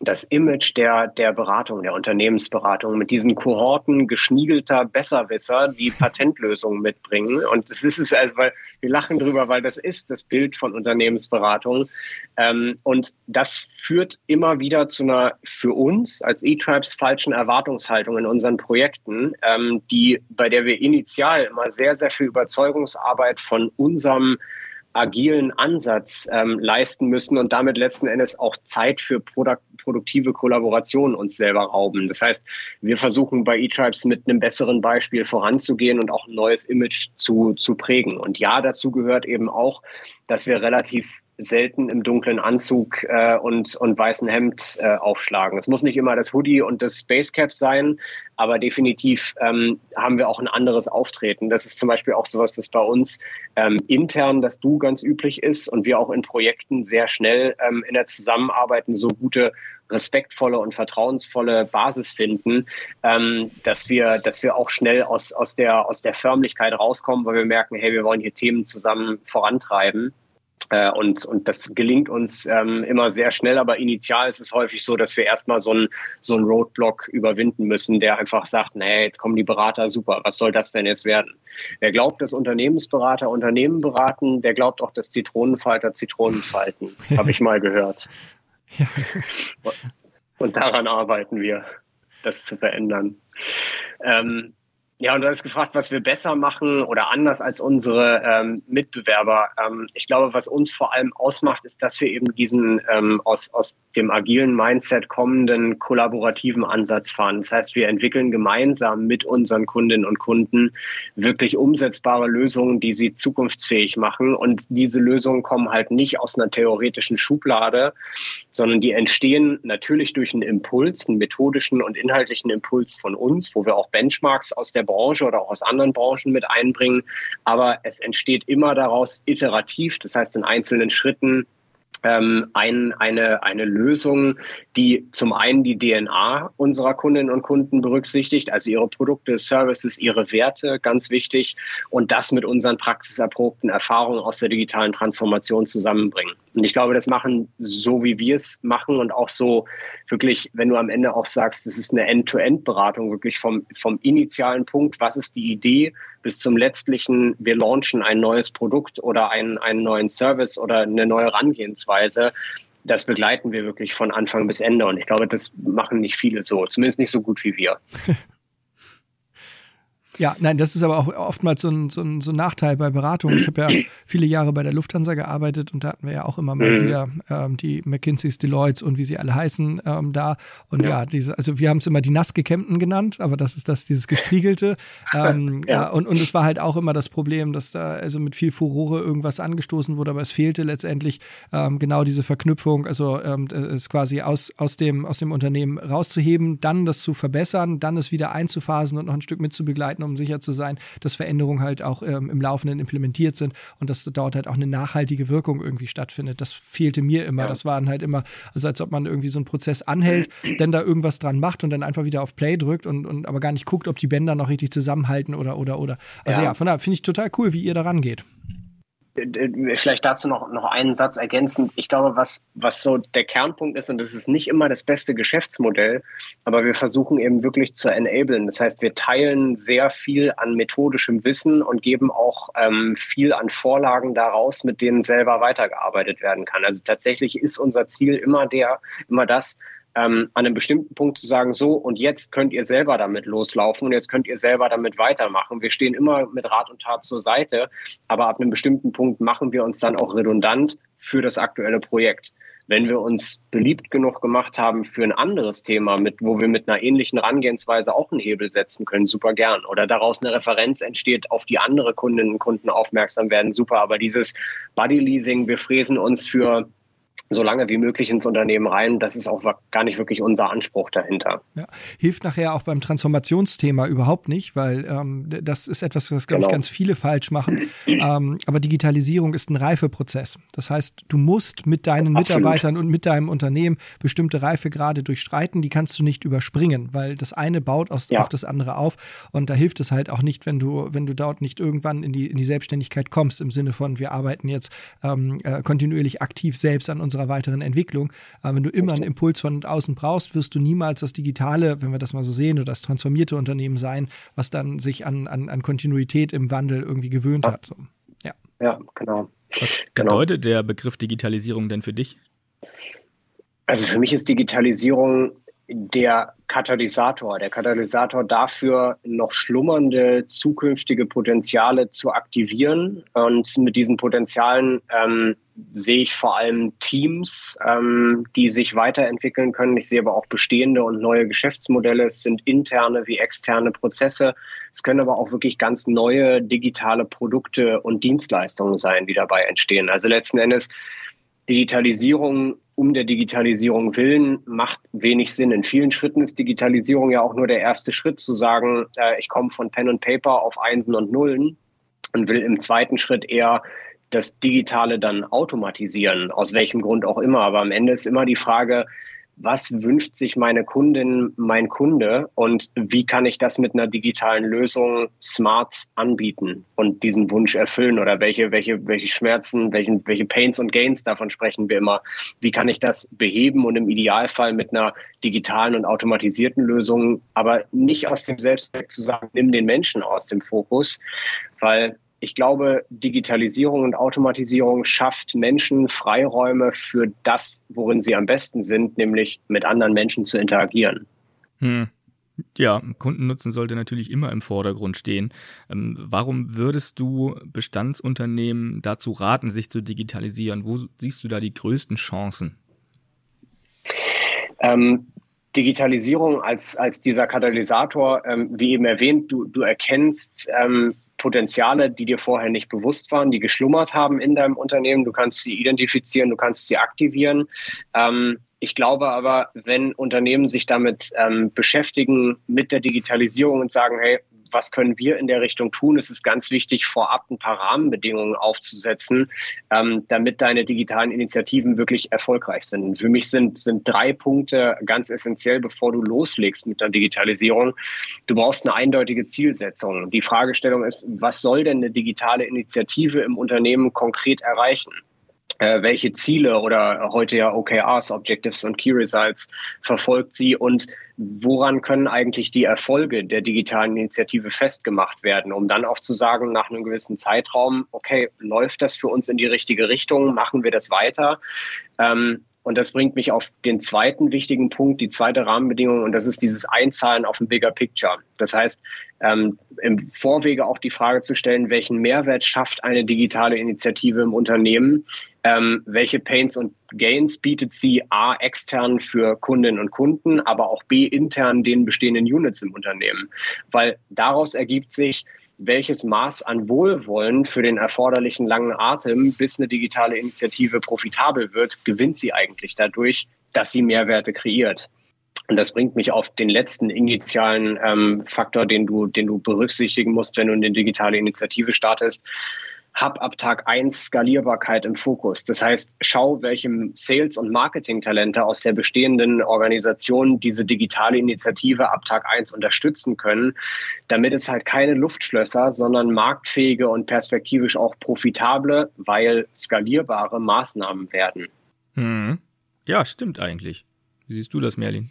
das Image der, der Beratung, der Unternehmensberatung mit diesen Kohorten geschniegelter Besserwisser, die Patentlösungen mitbringen. Und das ist es, also, weil wir lachen drüber, weil das ist das Bild von Unternehmensberatung. Ähm, und das führt immer wieder zu einer für uns als E-Tribes falschen Erwartungshaltung in unseren Projekten, ähm, die, bei der wir initial immer sehr, sehr viel Überzeugungsarbeit von unserem agilen Ansatz ähm, leisten müssen und damit letzten Endes auch Zeit für produk produktive Kollaboration uns selber rauben. Das heißt, wir versuchen bei eTribes mit einem besseren Beispiel voranzugehen und auch ein neues Image zu, zu prägen. Und ja, dazu gehört eben auch, dass wir relativ selten im dunklen Anzug äh, und, und weißen Hemd äh, aufschlagen. Es muss nicht immer das Hoodie und das Spacecap sein, aber definitiv ähm, haben wir auch ein anderes Auftreten. Das ist zum Beispiel auch sowas, das bei uns ähm, intern das Du ganz üblich ist und wir auch in Projekten sehr schnell ähm, in der Zusammenarbeit so gute respektvolle und vertrauensvolle Basis finden, ähm, dass wir, dass wir auch schnell aus, aus der, aus der Förmlichkeit rauskommen, weil wir merken, hey, wir wollen hier Themen zusammen vorantreiben. Äh, und, und das gelingt uns ähm, immer sehr schnell, aber initial ist es häufig so, dass wir erstmal so einen so einen Roadblock überwinden müssen, der einfach sagt, nee, jetzt kommen die Berater, super, was soll das denn jetzt werden? Wer glaubt, dass Unternehmensberater Unternehmen beraten, der glaubt auch, dass Zitronenfalter Zitronen falten, habe ich mal gehört. Ja. Und daran arbeiten wir, das zu verändern. Ähm, ja, und du hast gefragt, was wir besser machen oder anders als unsere ähm, Mitbewerber. Ähm, ich glaube, was uns vor allem ausmacht, ist, dass wir eben diesen ähm, aus, aus dem agilen Mindset kommenden kollaborativen Ansatz fahren. Das heißt, wir entwickeln gemeinsam mit unseren Kundinnen und Kunden wirklich umsetzbare Lösungen, die sie zukunftsfähig machen. Und diese Lösungen kommen halt nicht aus einer theoretischen Schublade, sondern die entstehen natürlich durch einen Impuls, einen methodischen und inhaltlichen Impuls von uns, wo wir auch Benchmarks aus der Branche oder auch aus anderen Branchen mit einbringen. Aber es entsteht immer daraus iterativ, das heißt in einzelnen Schritten ähm, ein, eine, eine Lösung, die zum einen die DNA unserer Kundinnen und Kunden berücksichtigt, also ihre Produkte, Services, ihre Werte, ganz wichtig, und das mit unseren praxiserprobten Erfahrungen aus der digitalen Transformation zusammenbringen. Und ich glaube, das machen so, wie wir es machen und auch so wirklich, wenn du am Ende auch sagst, das ist eine End-to-End-Beratung, wirklich vom, vom initialen Punkt, was ist die Idee, bis zum letztlichen, wir launchen ein neues Produkt oder einen, einen neuen Service oder eine neue Herangehensweise. Das begleiten wir wirklich von Anfang bis Ende. Und ich glaube, das machen nicht viele so, zumindest nicht so gut wie wir. Ja, nein, das ist aber auch oftmals so ein, so ein, so ein Nachteil bei Beratungen. Ich habe ja viele Jahre bei der Lufthansa gearbeitet und da hatten wir ja auch immer mal mhm. wieder ähm, die McKinseys, Deloittes und wie sie alle heißen ähm, da. Und ja, ja diese, also wir haben es immer die nass gekämmten genannt, aber das ist das, dieses gestriegelte. Ähm, ja. und, und es war halt auch immer das Problem, dass da also mit viel Furore irgendwas angestoßen wurde, aber es fehlte letztendlich ähm, genau diese Verknüpfung, also ähm, es quasi aus, aus, dem, aus dem Unternehmen rauszuheben, dann das zu verbessern, dann es wieder einzuphasen und noch ein Stück mitzubegleiten, um sicher zu sein, dass Veränderungen halt auch ähm, im Laufenden implementiert sind und dass dort halt auch eine nachhaltige Wirkung irgendwie stattfindet. Das fehlte mir immer. Ja. Das waren halt immer, also als ob man irgendwie so einen Prozess anhält, dann da irgendwas dran macht und dann einfach wieder auf Play drückt und, und aber gar nicht guckt, ob die Bänder noch richtig zusammenhalten oder oder oder. Also ja, ja von daher finde ich total cool, wie ihr da rangeht. Vielleicht dazu noch, noch einen Satz ergänzend. Ich glaube, was, was so der Kernpunkt ist, und das ist nicht immer das beste Geschäftsmodell, aber wir versuchen eben wirklich zu enablen. Das heißt, wir teilen sehr viel an methodischem Wissen und geben auch ähm, viel an Vorlagen daraus, mit denen selber weitergearbeitet werden kann. Also tatsächlich ist unser Ziel immer der, immer das, ähm, an einem bestimmten Punkt zu sagen, so und jetzt könnt ihr selber damit loslaufen und jetzt könnt ihr selber damit weitermachen. Wir stehen immer mit Rat und Tat zur Seite, aber ab einem bestimmten Punkt machen wir uns dann auch redundant für das aktuelle Projekt. Wenn wir uns beliebt genug gemacht haben für ein anderes Thema, mit, wo wir mit einer ähnlichen Herangehensweise auch einen Hebel setzen können, super gern. Oder daraus eine Referenz entsteht, auf die andere Kundinnen und Kunden aufmerksam werden, super. Aber dieses Buddy Leasing, wir fräsen uns für so lange wie möglich ins Unternehmen rein. Das ist auch gar nicht wirklich unser Anspruch dahinter. Ja. Hilft nachher auch beim Transformationsthema überhaupt nicht, weil ähm, das ist etwas, was, glaube genau. ich, ganz viele falsch machen. ähm, aber Digitalisierung ist ein Reifeprozess. Das heißt, du musst mit deinen Absolut. Mitarbeitern und mit deinem Unternehmen bestimmte Reifegrade durchstreiten. Die kannst du nicht überspringen, weil das eine baut aus, ja. auf das andere auf. Und da hilft es halt auch nicht, wenn du, wenn du dort nicht irgendwann in die, in die Selbstständigkeit kommst, im Sinne von, wir arbeiten jetzt ähm, äh, kontinuierlich aktiv selbst an unserer unserer weiteren Entwicklung. Aber wenn du immer einen Impuls von außen brauchst, wirst du niemals das digitale, wenn wir das mal so sehen, oder das transformierte Unternehmen sein, was dann sich an, an, an Kontinuität im Wandel irgendwie gewöhnt hat. So. Ja. ja, genau. Was genau. bedeutet der Begriff Digitalisierung denn für dich? Also für mich ist Digitalisierung der Katalysator, der Katalysator dafür, noch schlummernde zukünftige Potenziale zu aktivieren. Und mit diesen Potenzialen ähm, sehe ich vor allem Teams, ähm, die sich weiterentwickeln können. Ich sehe aber auch bestehende und neue Geschäftsmodelle. Es sind interne wie externe Prozesse. Es können aber auch wirklich ganz neue digitale Produkte und Dienstleistungen sein, die dabei entstehen. Also letzten Endes Digitalisierung um der Digitalisierung willen macht wenig Sinn. In vielen Schritten ist Digitalisierung ja auch nur der erste Schritt, zu sagen, äh, ich komme von Pen und Paper auf Einsen und Nullen und will im zweiten Schritt eher das Digitale dann automatisieren, aus welchem Grund auch immer. Aber am Ende ist immer die Frage, was wünscht sich meine Kundin, mein Kunde und wie kann ich das mit einer digitalen Lösung smart anbieten und diesen Wunsch erfüllen oder welche, welche, welche Schmerzen, welchen, welche Pains und Gains davon sprechen wir immer. Wie kann ich das beheben und im Idealfall mit einer digitalen und automatisierten Lösung, aber nicht aus dem Selbstzweck zu sagen, nimm den Menschen aus dem Fokus, weil ich glaube, Digitalisierung und Automatisierung schafft Menschen Freiräume für das, worin sie am besten sind, nämlich mit anderen Menschen zu interagieren. Hm. Ja, Kundennutzen sollte natürlich immer im Vordergrund stehen. Ähm, warum würdest du Bestandsunternehmen dazu raten, sich zu digitalisieren? Wo siehst du da die größten Chancen? Ähm, Digitalisierung als, als dieser Katalysator, ähm, wie eben erwähnt, du, du erkennst ähm, Potenziale, die dir vorher nicht bewusst waren, die geschlummert haben in deinem Unternehmen. Du kannst sie identifizieren, du kannst sie aktivieren. Ähm, ich glaube aber, wenn Unternehmen sich damit ähm, beschäftigen, mit der Digitalisierung und sagen, hey, was können wir in der Richtung tun? Es ist ganz wichtig, vorab ein paar Rahmenbedingungen aufzusetzen, ähm, damit deine digitalen Initiativen wirklich erfolgreich sind. Für mich sind, sind drei Punkte ganz essentiell, bevor du loslegst mit der Digitalisierung. Du brauchst eine eindeutige Zielsetzung. Die Fragestellung ist, was soll denn eine digitale Initiative im Unternehmen konkret erreichen? Äh, welche Ziele oder heute ja OKRs, Objectives und Key Results verfolgt sie und woran können eigentlich die Erfolge der digitalen Initiative festgemacht werden, um dann auch zu sagen, nach einem gewissen Zeitraum, okay, läuft das für uns in die richtige Richtung, machen wir das weiter? Ähm, und das bringt mich auf den zweiten wichtigen Punkt, die zweite Rahmenbedingung, und das ist dieses Einzahlen auf ein Bigger Picture. Das heißt, ähm, im Vorwege auch die Frage zu stellen, welchen Mehrwert schafft eine digitale Initiative im Unternehmen? Ähm, welche Pains und Gains bietet sie A extern für Kundinnen und Kunden, aber auch B intern den bestehenden Units im Unternehmen? Weil daraus ergibt sich, welches Maß an Wohlwollen für den erforderlichen langen Atem, bis eine digitale Initiative profitabel wird, gewinnt sie eigentlich dadurch, dass sie Mehrwerte kreiert. Und das bringt mich auf den letzten initialen ähm, Faktor, den du, den du berücksichtigen musst, wenn du eine digitale Initiative startest hab ab Tag eins Skalierbarkeit im Fokus. Das heißt, schau, welche Sales- und Marketing-Talente aus der bestehenden Organisation diese digitale Initiative ab Tag eins unterstützen können, damit es halt keine Luftschlösser, sondern marktfähige und perspektivisch auch profitable, weil skalierbare Maßnahmen werden. Hm. Ja, stimmt eigentlich. Wie siehst du das, Merlin?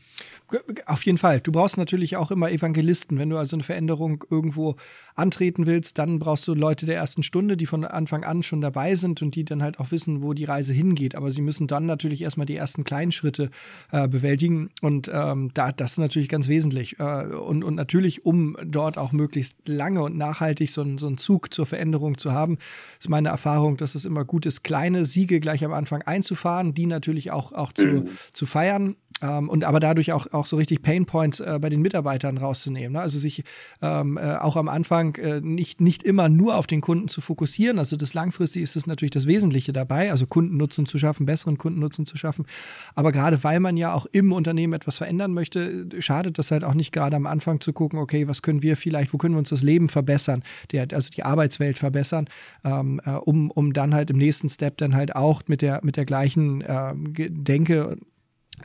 Auf jeden Fall. Du brauchst natürlich auch immer Evangelisten. Wenn du also eine Veränderung irgendwo antreten willst, dann brauchst du Leute der ersten Stunde, die von Anfang an schon dabei sind und die dann halt auch wissen, wo die Reise hingeht. Aber sie müssen dann natürlich erstmal die ersten kleinen Schritte äh, bewältigen. Und ähm, da, das ist natürlich ganz wesentlich. Äh, und, und natürlich, um dort auch möglichst lange und nachhaltig so, so einen Zug zur Veränderung zu haben, ist meine Erfahrung, dass es immer gut ist, kleine Siege gleich am Anfang einzufahren, die natürlich auch, auch zu, mhm. zu feiern ähm, und aber dadurch auch, auch so richtig Painpoints äh, bei den Mitarbeitern rauszunehmen. Ne? Also sich ähm, äh, auch am Anfang äh, nicht, nicht immer nur auf den Kunden zu fokussieren. Also das langfristig ist es natürlich das Wesentliche dabei, also Kundennutzen zu schaffen, besseren Kundennutzen zu schaffen. Aber gerade weil man ja auch im Unternehmen etwas verändern möchte, schadet das halt auch nicht gerade am Anfang zu gucken, okay, was können wir vielleicht, wo können wir uns das Leben verbessern, der, also die Arbeitswelt verbessern, ähm, äh, um, um dann halt im nächsten Step dann halt auch mit der, mit der gleichen äh, Denke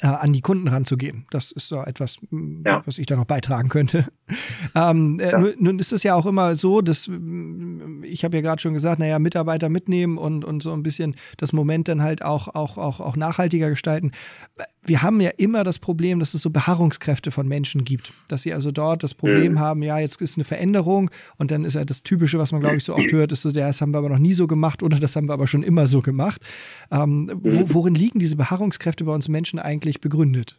äh, an die Kunden ranzugehen. Das ist so etwas, ja. was ich da noch beitragen könnte. ähm, äh, ja. nun, nun, ist es ja auch immer so, dass ich habe ja gerade schon gesagt, naja, Mitarbeiter mitnehmen und, und so ein bisschen das Moment dann halt auch, auch, auch, auch nachhaltiger gestalten. Wir haben ja immer das Problem, dass es so Beharrungskräfte von Menschen gibt, dass sie also dort das Problem mhm. haben, ja, jetzt ist eine Veränderung und dann ist ja das Typische, was man glaube ich so oft hört, ist so, ja, das haben wir aber noch nie so gemacht oder das haben wir aber schon immer so gemacht. Ähm, wo, worin liegen diese Beharrungskräfte bei uns Menschen eigentlich begründet?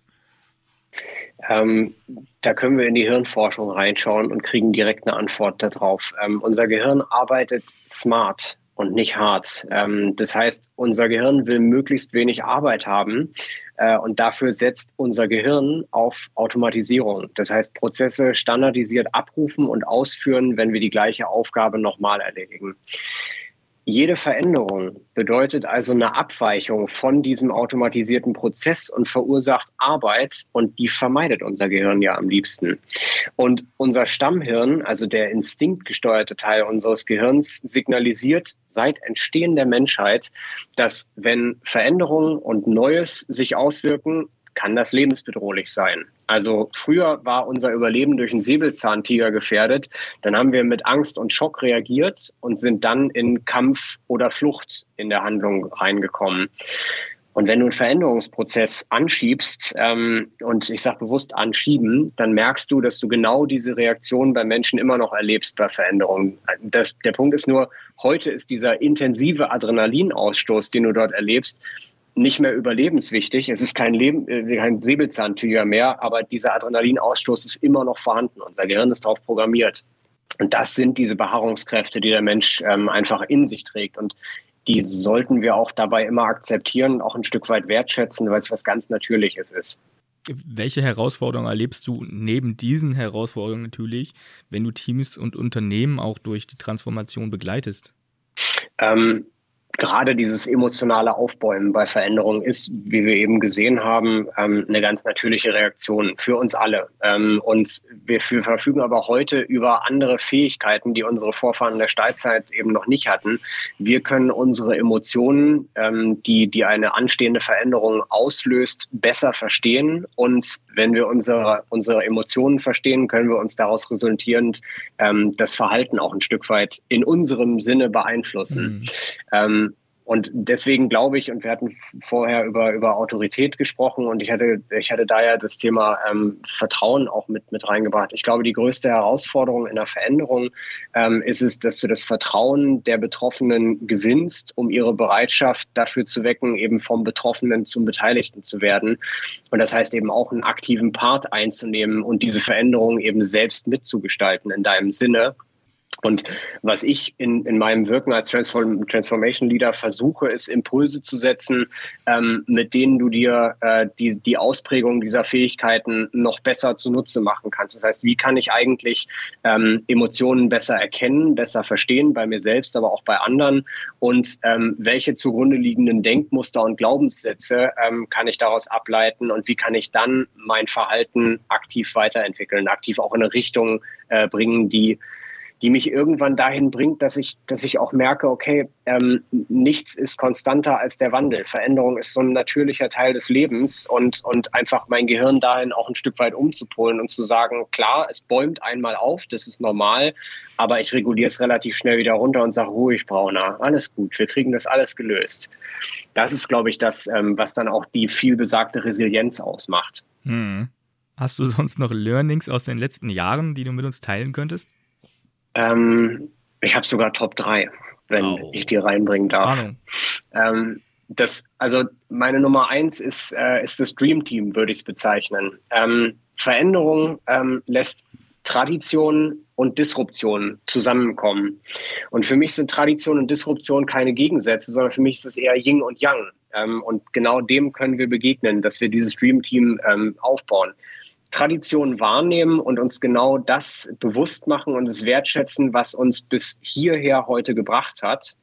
Ähm, da können wir in die Hirnforschung reinschauen und kriegen direkt eine Antwort darauf. Ähm, unser Gehirn arbeitet smart und nicht hart. Ähm, das heißt, unser Gehirn will möglichst wenig Arbeit haben äh, und dafür setzt unser Gehirn auf Automatisierung. Das heißt, Prozesse standardisiert abrufen und ausführen, wenn wir die gleiche Aufgabe nochmal erledigen jede Veränderung bedeutet also eine Abweichung von diesem automatisierten Prozess und verursacht Arbeit und die vermeidet unser Gehirn ja am liebsten. Und unser Stammhirn, also der instinktgesteuerte Teil unseres Gehirns, signalisiert seit Entstehen der Menschheit, dass wenn Veränderungen und Neues sich auswirken, kann das lebensbedrohlich sein. Also früher war unser Überleben durch einen Säbelzahntiger gefährdet. Dann haben wir mit Angst und Schock reagiert und sind dann in Kampf oder Flucht in der Handlung reingekommen. Und wenn du einen Veränderungsprozess anschiebst, ähm, und ich sage bewusst anschieben, dann merkst du, dass du genau diese Reaktion bei Menschen immer noch erlebst bei Veränderungen. Das, der Punkt ist nur, heute ist dieser intensive Adrenalinausstoß, den du dort erlebst, nicht mehr überlebenswichtig. Es ist kein, Leben, äh, kein Säbelzahntiger mehr, aber dieser Adrenalinausstoß ist immer noch vorhanden. Unser Gehirn ist darauf programmiert. Und das sind diese Beharrungskräfte, die der Mensch ähm, einfach in sich trägt. Und die sollten wir auch dabei immer akzeptieren, auch ein Stück weit wertschätzen, weil es was ganz Natürliches ist. Welche Herausforderungen erlebst du neben diesen Herausforderungen natürlich, wenn du Teams und Unternehmen auch durch die Transformation begleitest? Ähm, gerade dieses emotionale Aufbäumen bei Veränderungen ist, wie wir eben gesehen haben, ähm, eine ganz natürliche Reaktion für uns alle. Ähm, und wir verfügen aber heute über andere Fähigkeiten, die unsere Vorfahren in der Steinzeit eben noch nicht hatten. Wir können unsere Emotionen, ähm, die, die eine anstehende Veränderung auslöst, besser verstehen. Und wenn wir unsere, unsere Emotionen verstehen, können wir uns daraus resultierend das Verhalten auch ein Stück weit in unserem Sinne beeinflussen. Mhm. Und deswegen glaube ich, und wir hatten vorher über, über Autorität gesprochen und ich hatte, ich hatte da ja das Thema ähm, Vertrauen auch mit, mit reingebracht. Ich glaube, die größte Herausforderung in der Veränderung ähm, ist es, dass du das Vertrauen der Betroffenen gewinnst, um ihre Bereitschaft dafür zu wecken, eben vom Betroffenen zum Beteiligten zu werden. Und das heißt eben auch einen aktiven Part einzunehmen und diese Veränderung eben selbst mitzugestalten in deinem Sinne. Und was ich in, in meinem Wirken als Transform Transformation Leader versuche, ist Impulse zu setzen, ähm, mit denen du dir äh, die, die Ausprägung dieser Fähigkeiten noch besser zunutze machen kannst. Das heißt, wie kann ich eigentlich ähm, Emotionen besser erkennen, besser verstehen, bei mir selbst, aber auch bei anderen? Und ähm, welche zugrunde liegenden Denkmuster und Glaubenssätze ähm, kann ich daraus ableiten und wie kann ich dann mein Verhalten aktiv weiterentwickeln, aktiv auch in eine Richtung äh, bringen, die die mich irgendwann dahin bringt, dass ich, dass ich auch merke, okay, ähm, nichts ist konstanter als der Wandel. Veränderung ist so ein natürlicher Teil des Lebens und, und einfach mein Gehirn dahin auch ein Stück weit umzupolen und zu sagen, klar, es bäumt einmal auf, das ist normal, aber ich reguliere es relativ schnell wieder runter und sage, ruhig, Brauner, alles gut, wir kriegen das alles gelöst. Das ist, glaube ich, das, ähm, was dann auch die vielbesagte Resilienz ausmacht. Hm. Hast du sonst noch Learnings aus den letzten Jahren, die du mit uns teilen könntest? Ähm, ich habe sogar Top 3, wenn oh. ich die reinbringen darf. Ähm, das, also meine Nummer eins ist, äh, ist das Dream Team, würde ich es bezeichnen. Ähm, Veränderung ähm, lässt Tradition und Disruption zusammenkommen. Und für mich sind Tradition und Disruption keine Gegensätze, sondern für mich ist es eher Yin und Yang. Ähm, und genau dem können wir begegnen, dass wir dieses Dream Team ähm, aufbauen. Tradition wahrnehmen und uns genau das bewusst machen und es wertschätzen, was uns bis hierher heute gebracht hat.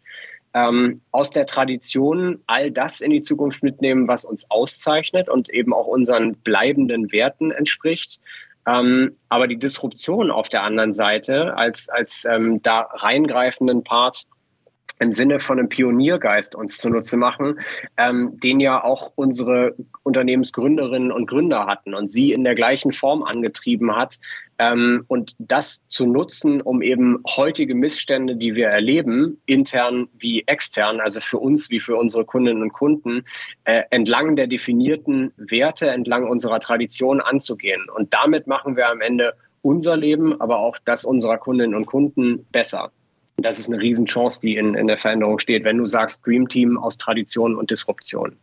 Ähm, aus der Tradition all das in die Zukunft mitnehmen, was uns auszeichnet und eben auch unseren bleibenden Werten entspricht. Ähm, aber die Disruption auf der anderen Seite als, als ähm, da reingreifenden Part im Sinne von einem Pioniergeist uns zunutze machen, ähm, den ja auch unsere Unternehmensgründerinnen und Gründer hatten und sie in der gleichen Form angetrieben hat. Ähm, und das zu nutzen, um eben heutige Missstände, die wir erleben, intern wie extern, also für uns wie für unsere Kundinnen und Kunden, äh, entlang der definierten Werte, entlang unserer Tradition anzugehen. Und damit machen wir am Ende unser Leben, aber auch das unserer Kundinnen und Kunden besser das ist eine Riesenchance, die in, in der Veränderung steht, wenn du sagst Dream Team aus Tradition und Disruption.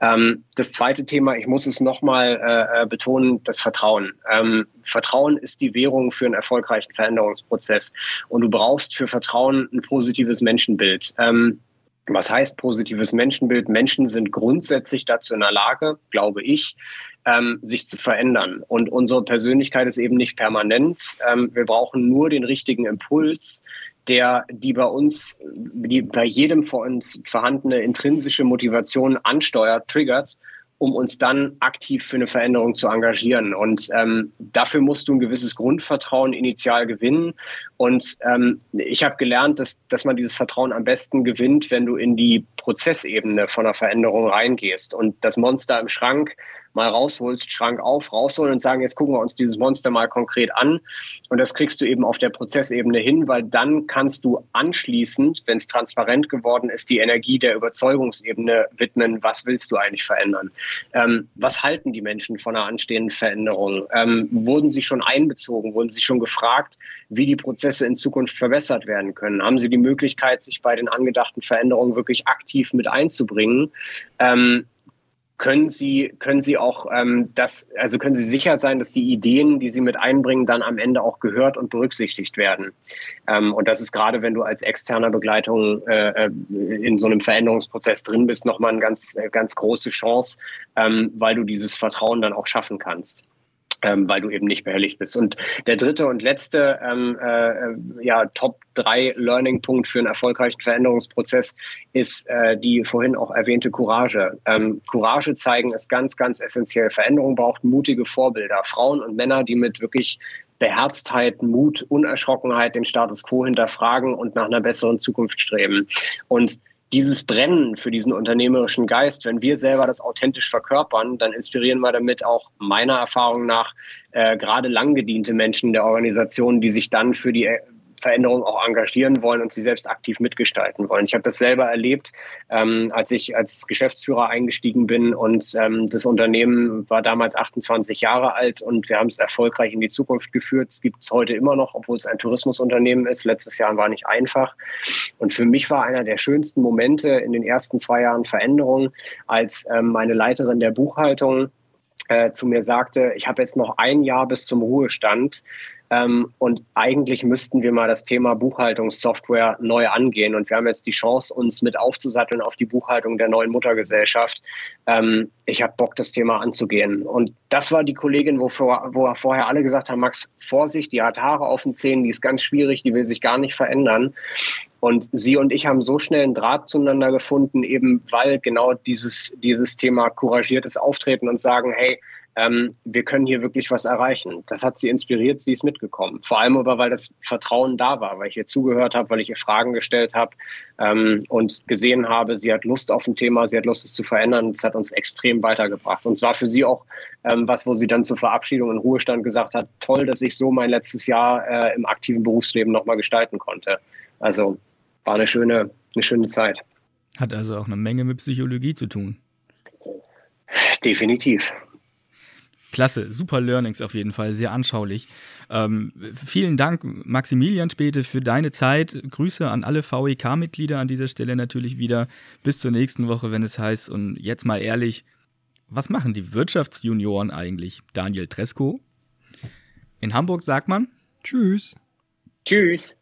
Ähm, das zweite Thema, ich muss es nochmal äh, äh, betonen, das Vertrauen. Ähm, Vertrauen ist die Währung für einen erfolgreichen Veränderungsprozess. Und du brauchst für Vertrauen ein positives Menschenbild. Ähm, was heißt positives Menschenbild? Menschen sind grundsätzlich dazu in der Lage, glaube ich, ähm, sich zu verändern. Und unsere Persönlichkeit ist eben nicht permanent. Ähm, wir brauchen nur den richtigen Impuls, der die bei uns, die bei jedem von uns vorhandene intrinsische Motivation ansteuert, triggert um uns dann aktiv für eine Veränderung zu engagieren. Und ähm, dafür musst du ein gewisses Grundvertrauen initial gewinnen. Und ähm, ich habe gelernt, dass, dass man dieses Vertrauen am besten gewinnt, wenn du in die Prozessebene von einer Veränderung reingehst. Und das Monster im Schrank mal rausholst, Schrank auf, rausholen und sagen, jetzt gucken wir uns dieses Monster mal konkret an. Und das kriegst du eben auf der Prozessebene hin, weil dann kannst du anschließend, wenn es transparent geworden ist, die Energie der Überzeugungsebene widmen, was willst du eigentlich verändern? Ähm, was halten die Menschen von einer anstehenden Veränderung? Ähm, wurden sie schon einbezogen? Wurden sie schon gefragt, wie die Prozesse in Zukunft verbessert werden können? Haben sie die Möglichkeit, sich bei den angedachten Veränderungen wirklich aktiv mit einzubringen? Ähm, können Sie, können Sie auch ähm, das, also können Sie sicher sein, dass die Ideen, die Sie mit einbringen, dann am Ende auch gehört und berücksichtigt werden. Ähm, und das ist gerade, wenn du als externer Begleitung äh, äh in so einem Veränderungsprozess drin bist, nochmal eine ganz, äh, ganz große Chance, ähm, weil du dieses Vertrauen dann auch schaffen kannst ähm, weil du eben nicht behelligt bist. Und der dritte und letzte ähm, äh, ja, Top 3 Learning-Punkt für einen erfolgreichen Veränderungsprozess ist äh, die vorhin auch erwähnte Courage. Ähm, Courage zeigen ist ganz, ganz essentiell. Veränderung braucht mutige Vorbilder, Frauen und Männer, die mit wirklich Beherztheit, Mut, Unerschrockenheit den Status quo hinterfragen und nach einer besseren Zukunft streben. Und dieses Brennen für diesen unternehmerischen Geist, wenn wir selber das authentisch verkörpern, dann inspirieren wir damit auch meiner Erfahrung nach äh, gerade langgediente Menschen der Organisation, die sich dann für die Veränderung auch engagieren wollen und sie selbst aktiv mitgestalten wollen. Ich habe das selber erlebt, ähm, als ich als Geschäftsführer eingestiegen bin und ähm, das Unternehmen war damals 28 Jahre alt und wir haben es erfolgreich in die Zukunft geführt. Es gibt es heute immer noch, obwohl es ein Tourismusunternehmen ist. Letztes Jahr war nicht einfach. Und für mich war einer der schönsten Momente in den ersten zwei Jahren Veränderung, als ähm, meine Leiterin der Buchhaltung äh, zu mir sagte, ich habe jetzt noch ein Jahr bis zum Ruhestand. Ähm, und eigentlich müssten wir mal das Thema Buchhaltungssoftware neu angehen. Und wir haben jetzt die Chance, uns mit aufzusatteln auf die Buchhaltung der neuen Muttergesellschaft. Ähm, ich habe Bock, das Thema anzugehen. Und das war die Kollegin, wo, vor, wo vorher alle gesagt haben, Max, Vorsicht, die hat Haare auf den Zähnen, die ist ganz schwierig, die will sich gar nicht verändern. Und sie und ich haben so schnell einen Draht zueinander gefunden, eben weil genau dieses, dieses Thema couragiertes Auftreten und sagen, hey, ähm, wir können hier wirklich was erreichen. Das hat sie inspiriert, sie ist mitgekommen. Vor allem aber, weil das Vertrauen da war, weil ich ihr zugehört habe, weil ich ihr Fragen gestellt habe ähm, und gesehen habe, sie hat Lust auf ein Thema, sie hat Lust, es zu verändern. Das hat uns extrem weitergebracht. Und zwar für sie auch ähm, was, wo sie dann zur Verabschiedung in Ruhestand gesagt hat, toll, dass ich so mein letztes Jahr äh, im aktiven Berufsleben nochmal gestalten konnte. Also war eine schöne, eine schöne Zeit. Hat also auch eine Menge mit Psychologie zu tun. Definitiv. Klasse, super Learnings auf jeden Fall, sehr anschaulich. Ähm, vielen Dank, Maximilian Späte, für deine Zeit. Grüße an alle VEK-Mitglieder an dieser Stelle natürlich wieder. Bis zur nächsten Woche, wenn es heißt. Und jetzt mal ehrlich, was machen die Wirtschaftsjunioren eigentlich? Daniel Tresco? In Hamburg sagt man Tschüss. Tschüss.